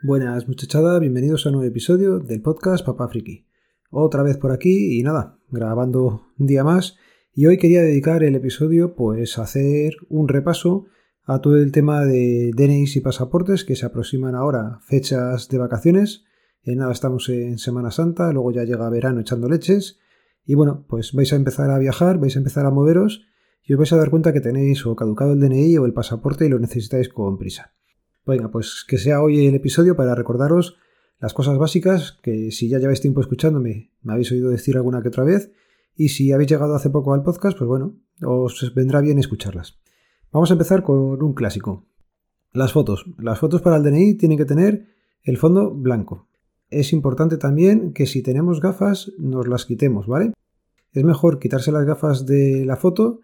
Buenas muchachada, bienvenidos a un nuevo episodio del podcast Papá Friki. Otra vez por aquí y nada, grabando un día más y hoy quería dedicar el episodio pues a hacer un repaso a todo el tema de DNIs y pasaportes que se aproximan ahora fechas de vacaciones. En nada estamos en Semana Santa, luego ya llega verano echando leches y bueno, pues vais a empezar a viajar, vais a empezar a moveros y os vais a dar cuenta que tenéis o caducado el DNI o el pasaporte y lo necesitáis con prisa. Venga, pues que sea hoy el episodio para recordaros las cosas básicas que si ya lleváis tiempo escuchándome me habéis oído decir alguna que otra vez y si habéis llegado hace poco al podcast, pues bueno, os vendrá bien escucharlas. Vamos a empezar con un clásico. Las fotos. Las fotos para el DNI tienen que tener el fondo blanco. Es importante también que si tenemos gafas nos las quitemos, ¿vale? Es mejor quitarse las gafas de la foto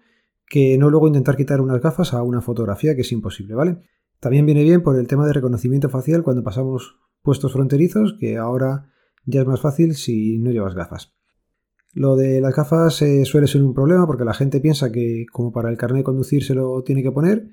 que no luego intentar quitar unas gafas a una fotografía que es imposible, ¿vale? También viene bien por el tema de reconocimiento facial cuando pasamos puestos fronterizos, que ahora ya es más fácil si no llevas gafas. Lo de las gafas eh, suele ser un problema porque la gente piensa que como para el carnet de conducir se lo tiene que poner,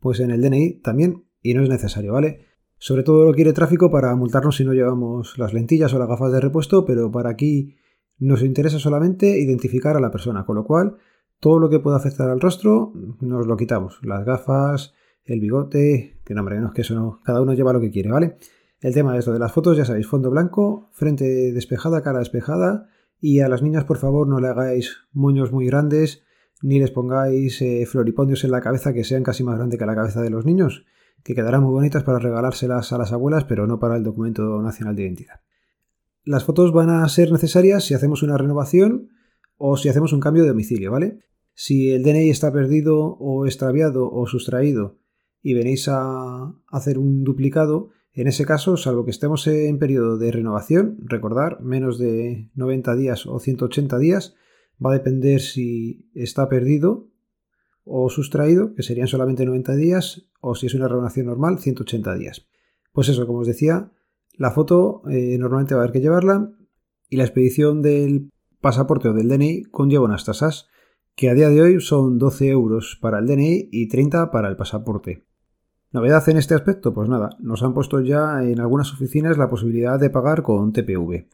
pues en el DNI también, y no es necesario, ¿vale? Sobre todo lo quiere tráfico para multarnos si no llevamos las lentillas o las gafas de repuesto, pero para aquí nos interesa solamente identificar a la persona, con lo cual todo lo que pueda afectar al rostro nos lo quitamos. Las gafas, el bigote, que no, hombre, no es que eso no, cada uno lleva lo que quiere, ¿vale? El tema es lo de las fotos, ya sabéis, fondo blanco, frente despejada, cara despejada, y a las niñas, por favor, no le hagáis moños muy grandes, ni les pongáis eh, floripondios en la cabeza que sean casi más grandes que la cabeza de los niños, que quedarán muy bonitas para regalárselas a las abuelas, pero no para el documento nacional de identidad. Las fotos van a ser necesarias si hacemos una renovación o si hacemos un cambio de domicilio, ¿vale? Si el DNI está perdido o extraviado o sustraído y venís a hacer un duplicado, en ese caso, salvo que estemos en periodo de renovación, recordar, menos de 90 días o 180 días, va a depender si está perdido o sustraído, que serían solamente 90 días, o si es una renovación normal, 180 días. Pues eso, como os decía, la foto eh, normalmente va a haber que llevarla y la expedición del pasaporte o del DNI conlleva unas tasas que a día de hoy son 12 euros para el DNI y 30 para el pasaporte. ¿Novedad en este aspecto? Pues nada, nos han puesto ya en algunas oficinas la posibilidad de pagar con TPV.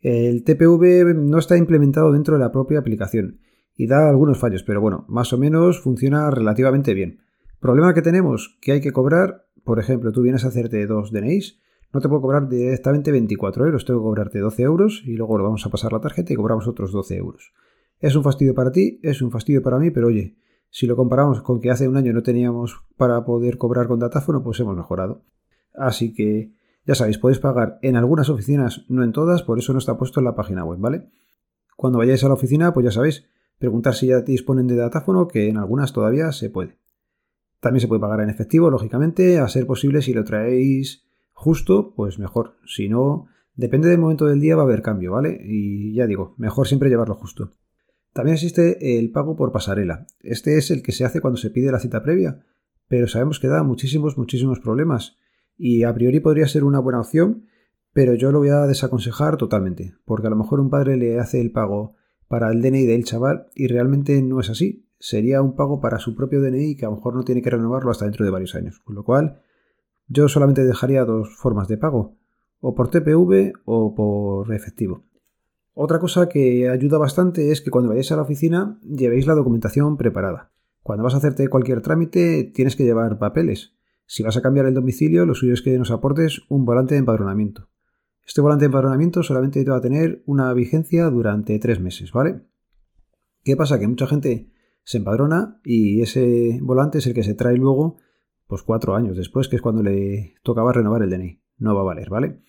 El TPV no está implementado dentro de la propia aplicación y da algunos fallos, pero bueno, más o menos funciona relativamente bien. Problema que tenemos, que hay que cobrar, por ejemplo, tú vienes a hacerte dos DNIs, no te puedo cobrar directamente 24 euros, tengo que cobrarte 12 euros y luego lo vamos a pasar la tarjeta y cobramos otros 12 euros. Es un fastidio para ti, es un fastidio para mí, pero oye, si lo comparamos con que hace un año no teníamos para poder cobrar con datáfono, pues hemos mejorado. Así que, ya sabéis, podéis pagar en algunas oficinas, no en todas, por eso no está puesto en la página web, ¿vale? Cuando vayáis a la oficina, pues ya sabéis, preguntar si ya disponen de datáfono, que en algunas todavía se puede. También se puede pagar en efectivo, lógicamente, a ser posible si lo traéis justo, pues mejor. Si no, depende del momento del día va a haber cambio, ¿vale? Y ya digo, mejor siempre llevarlo justo. También existe el pago por pasarela. Este es el que se hace cuando se pide la cita previa, pero sabemos que da muchísimos, muchísimos problemas y a priori podría ser una buena opción, pero yo lo voy a desaconsejar totalmente, porque a lo mejor un padre le hace el pago para el DNI del chaval y realmente no es así. Sería un pago para su propio DNI que a lo mejor no tiene que renovarlo hasta dentro de varios años. Con lo cual, yo solamente dejaría dos formas de pago, o por TPV o por efectivo. Otra cosa que ayuda bastante es que cuando vayáis a la oficina llevéis la documentación preparada. Cuando vas a hacerte cualquier trámite tienes que llevar papeles. Si vas a cambiar el domicilio, lo suyo es que nos aportes un volante de empadronamiento. Este volante de empadronamiento solamente va a tener una vigencia durante tres meses, ¿vale? ¿Qué pasa? Que mucha gente se empadrona y ese volante es el que se trae luego, pues cuatro años después, que es cuando le tocaba renovar el DNI. No va a valer, ¿vale?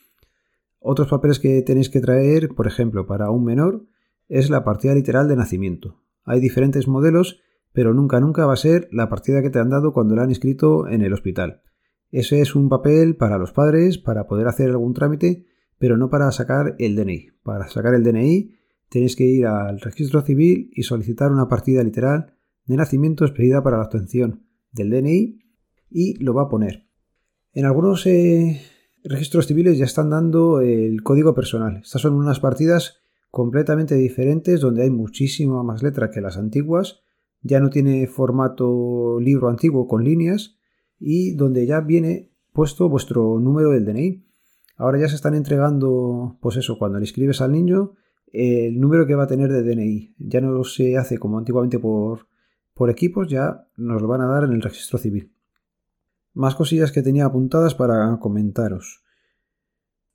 Otros papeles que tenéis que traer, por ejemplo, para un menor, es la partida literal de nacimiento. Hay diferentes modelos, pero nunca, nunca va a ser la partida que te han dado cuando la han inscrito en el hospital. Ese es un papel para los padres, para poder hacer algún trámite, pero no para sacar el DNI. Para sacar el DNI tenéis que ir al registro civil y solicitar una partida literal de nacimiento expedida para la obtención del DNI y lo va a poner. En algunos eh, registros civiles ya están dando el código personal. Estas son unas partidas completamente diferentes donde hay muchísima más letra que las antiguas. Ya no tiene formato libro antiguo con líneas y donde ya viene puesto vuestro número del DNI. Ahora ya se están entregando, pues eso, cuando le escribes al niño, el número que va a tener de DNI. Ya no se hace como antiguamente por, por equipos, ya nos lo van a dar en el registro civil. Más cosillas que tenía apuntadas para comentaros.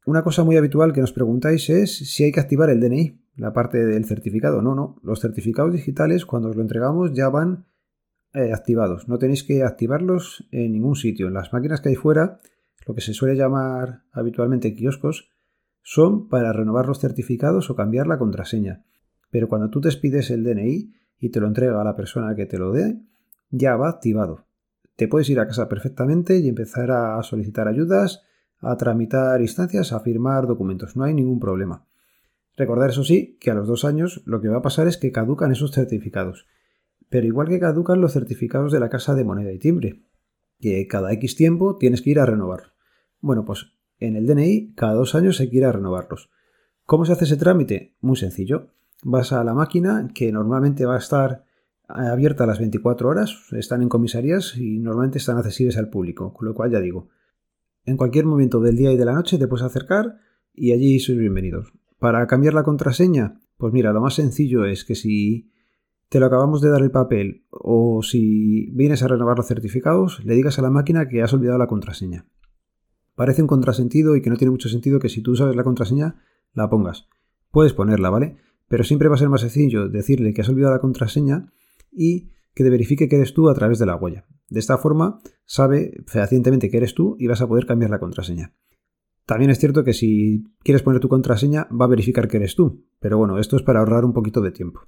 Una cosa muy habitual que nos preguntáis es si hay que activar el DNI, la parte del certificado. No, no, los certificados digitales cuando os lo entregamos ya van eh, activados. No tenéis que activarlos en ningún sitio. En las máquinas que hay fuera, lo que se suele llamar habitualmente kioscos, son para renovar los certificados o cambiar la contraseña. Pero cuando tú te pides el DNI y te lo entrega a la persona que te lo dé, ya va activado. Te puedes ir a casa perfectamente y empezar a solicitar ayudas, a tramitar instancias, a firmar documentos. No hay ningún problema. Recordar, eso sí, que a los dos años lo que va a pasar es que caducan esos certificados. Pero igual que caducan los certificados de la casa de moneda y timbre, que cada X tiempo tienes que ir a renovar. Bueno, pues en el DNI, cada dos años hay que ir a renovarlos. ¿Cómo se hace ese trámite? Muy sencillo. Vas a la máquina que normalmente va a estar abierta las 24 horas, están en comisarías y normalmente están accesibles al público, con lo cual ya digo, en cualquier momento del día y de la noche te puedes acercar y allí sois bienvenidos. Para cambiar la contraseña, pues mira, lo más sencillo es que si te lo acabamos de dar el papel o si vienes a renovar los certificados, le digas a la máquina que has olvidado la contraseña. Parece un contrasentido y que no tiene mucho sentido que si tú sabes la contraseña, la pongas. Puedes ponerla, ¿vale? Pero siempre va a ser más sencillo decirle que has olvidado la contraseña y que te verifique que eres tú a través de la huella. De esta forma, sabe fehacientemente que eres tú y vas a poder cambiar la contraseña. También es cierto que si quieres poner tu contraseña, va a verificar que eres tú. Pero bueno, esto es para ahorrar un poquito de tiempo.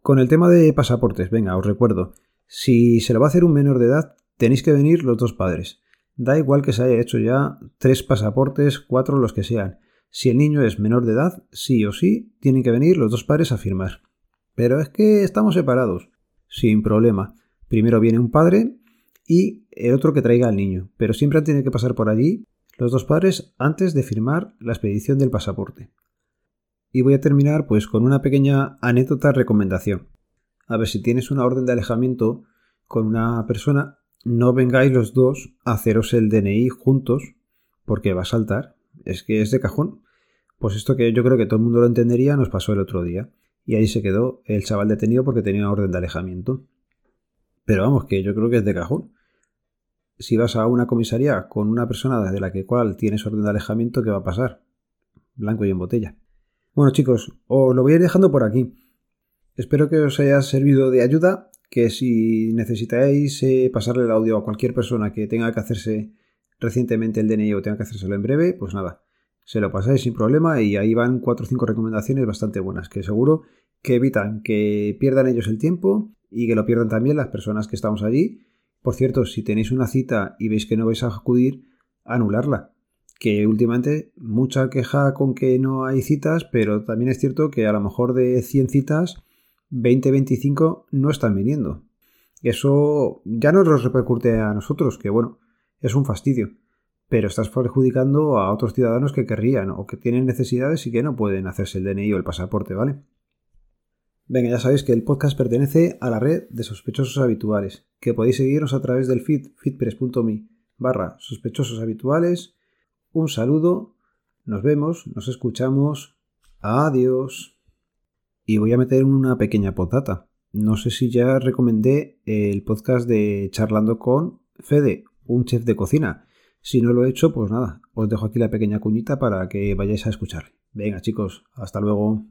Con el tema de pasaportes, venga, os recuerdo, si se lo va a hacer un menor de edad, tenéis que venir los dos padres. Da igual que se haya hecho ya tres pasaportes, cuatro, los que sean. Si el niño es menor de edad, sí o sí, tienen que venir los dos padres a firmar. Pero es que estamos separados. Sin problema. Primero viene un padre y el otro que traiga al niño. Pero siempre tiene que pasar por allí los dos padres antes de firmar la expedición del pasaporte. Y voy a terminar pues con una pequeña anécdota recomendación. A ver si tienes una orden de alejamiento con una persona, no vengáis los dos a haceros el DNI juntos, porque va a saltar. Es que es de cajón. Pues esto que yo creo que todo el mundo lo entendería nos pasó el otro día. Y ahí se quedó el chaval detenido porque tenía orden de alejamiento. Pero vamos, que yo creo que es de cajón. Si vas a una comisaría con una persona de la que cual tienes orden de alejamiento, ¿qué va a pasar? Blanco y en botella. Bueno chicos, os lo voy a ir dejando por aquí. Espero que os haya servido de ayuda que si necesitáis eh, pasarle el audio a cualquier persona que tenga que hacerse recientemente el DNI o tenga que hacérselo en breve, pues nada, se lo pasáis sin problema y ahí van cuatro o cinco recomendaciones bastante buenas que seguro que evitan que pierdan ellos el tiempo y que lo pierdan también las personas que estamos allí. Por cierto, si tenéis una cita y veis que no vais a acudir, anularla. Que últimamente mucha queja con que no hay citas, pero también es cierto que a lo mejor de 100 citas 2025 no están viniendo. Eso ya no nos repercute a nosotros, que bueno, es un fastidio, pero estás perjudicando a otros ciudadanos que querrían o que tienen necesidades y que no pueden hacerse el DNI o el pasaporte, ¿vale? Venga, ya sabéis que el podcast pertenece a la red de sospechosos habituales, que podéis seguirnos a través del feed feedpress.me barra sospechosos habituales. Un saludo, nos vemos, nos escuchamos, adiós. Y voy a meter una pequeña potata. No sé si ya recomendé el podcast de Charlando con Fede, un chef de cocina. Si no lo he hecho, pues nada, os dejo aquí la pequeña cuñita para que vayáis a escuchar. Venga chicos, hasta luego.